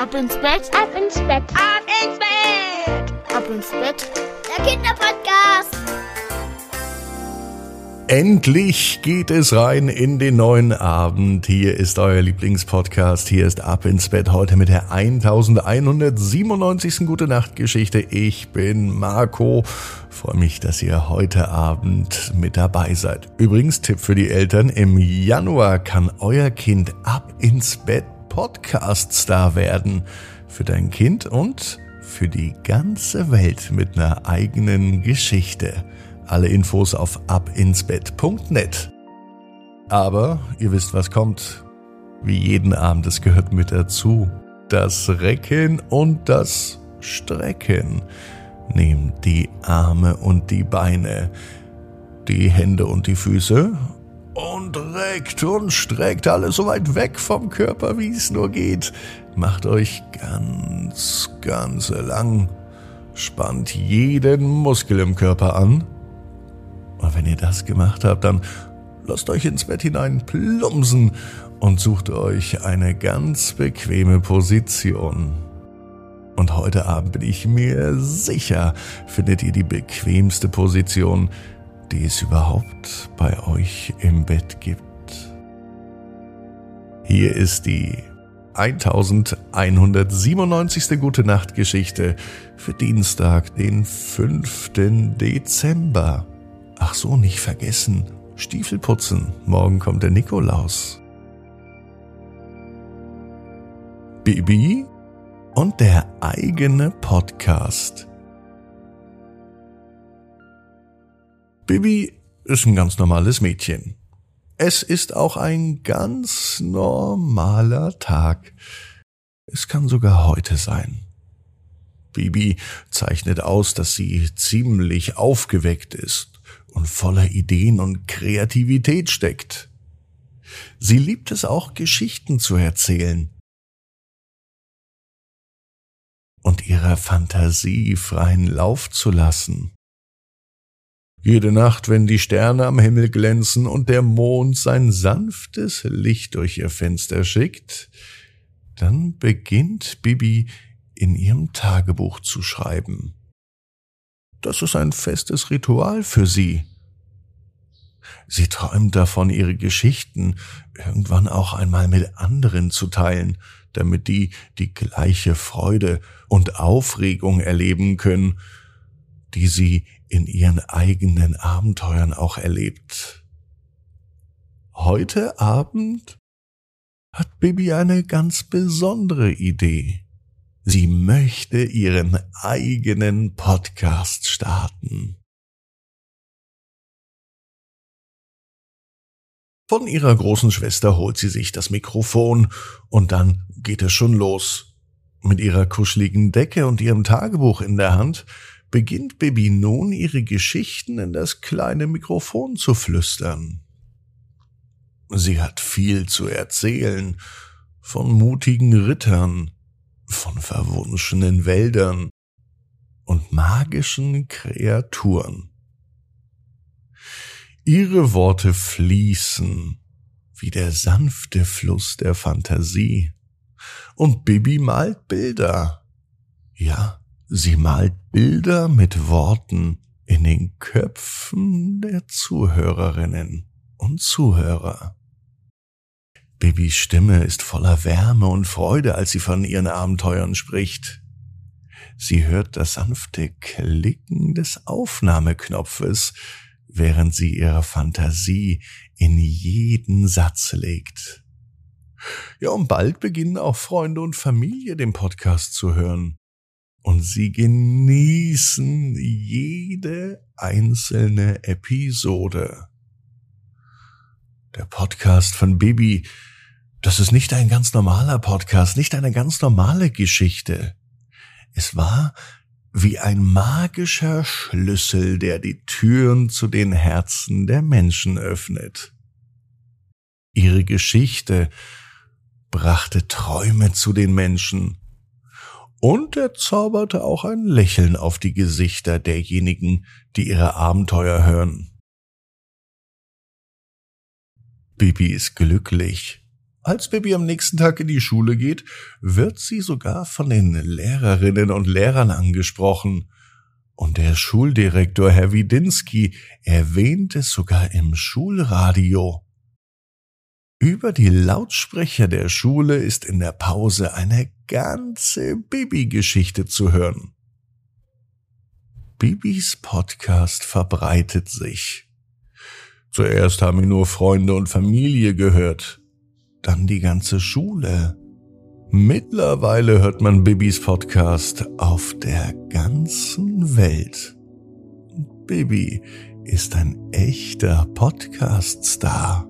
Ab ins Bett, Ab ins Bett. Ab ins Bett. ab ins Bett. Der Kinderpodcast. Endlich geht es rein in den neuen Abend. Hier ist euer Lieblingspodcast. Hier ist Ab ins Bett heute mit der 1197. Gute Nacht Geschichte. Ich bin Marco. Freue mich, dass ihr heute Abend mit dabei seid. Übrigens, Tipp für die Eltern. Im Januar kann euer Kind Ab ins Bett Podcast Star werden. Für dein Kind und für die ganze Welt mit einer eigenen Geschichte. Alle Infos auf abinsbett.net. Aber ihr wisst, was kommt. Wie jeden Abend, es gehört mit dazu. Das Recken und das Strecken. Nehmt die Arme und die Beine, die Hände und die Füße und reckt und streckt alles so weit weg vom Körper, wie es nur geht. Macht euch ganz, ganz lang. Spannt jeden Muskel im Körper an. Und wenn ihr das gemacht habt, dann lasst euch ins Bett hinein plumpsen und sucht euch eine ganz bequeme Position. Und heute Abend bin ich mir sicher, findet ihr die bequemste Position, die es überhaupt bei euch Bett gibt. Hier ist die 1197. Gute Nacht Geschichte für Dienstag, den 5. Dezember. Ach so, nicht vergessen. Stiefel putzen. Morgen kommt der Nikolaus. Bibi und der eigene Podcast. Bibi ist ein ganz normales Mädchen. Es ist auch ein ganz normaler Tag. Es kann sogar heute sein. Bibi zeichnet aus, dass sie ziemlich aufgeweckt ist und voller Ideen und Kreativität steckt. Sie liebt es auch, Geschichten zu erzählen und ihrer Fantasie freien Lauf zu lassen. Jede Nacht, wenn die Sterne am Himmel glänzen und der Mond sein sanftes Licht durch ihr Fenster schickt, dann beginnt Bibi in ihrem Tagebuch zu schreiben. Das ist ein festes Ritual für sie. Sie träumt davon, ihre Geschichten irgendwann auch einmal mit anderen zu teilen, damit die die gleiche Freude und Aufregung erleben können, die sie in ihren eigenen Abenteuern auch erlebt. Heute Abend hat Bibi eine ganz besondere Idee. Sie möchte ihren eigenen Podcast starten. Von ihrer großen Schwester holt sie sich das Mikrofon und dann geht es schon los. Mit ihrer kuscheligen Decke und ihrem Tagebuch in der Hand beginnt Bibi nun ihre Geschichten in das kleine Mikrofon zu flüstern. Sie hat viel zu erzählen von mutigen Rittern, von verwunschenen Wäldern und magischen Kreaturen. Ihre Worte fließen wie der sanfte Fluss der Fantasie. Und Bibi malt Bilder. Ja, sie malt Bilder mit Worten in den Köpfen der Zuhörerinnen und Zuhörer. Bibis Stimme ist voller Wärme und Freude, als sie von ihren Abenteuern spricht. Sie hört das sanfte Klicken des Aufnahmeknopfes, während sie ihre Fantasie in jeden Satz legt. Ja, und bald beginnen auch Freunde und Familie den Podcast zu hören. Und sie genießen jede einzelne Episode. Der Podcast von Bibi, das ist nicht ein ganz normaler Podcast, nicht eine ganz normale Geschichte. Es war wie ein magischer Schlüssel, der die Türen zu den Herzen der Menschen öffnet. Ihre Geschichte brachte Träume zu den Menschen und er zauberte auch ein Lächeln auf die Gesichter derjenigen, die ihre Abenteuer hören. Bibi ist glücklich, Als Bibi am nächsten Tag in die Schule geht, wird sie sogar von den Lehrerinnen und Lehrern angesprochen. Und der Schuldirektor Herr Widinski erwähnt es sogar im Schulradio. Über die Lautsprecher der Schule ist in der Pause eine ganze Bibi-Geschichte zu hören. Bibis Podcast verbreitet sich. Zuerst haben ihn nur Freunde und Familie gehört, dann die ganze Schule. Mittlerweile hört man Bibis Podcast auf der ganzen Welt. Bibi ist ein echter Podcast-Star.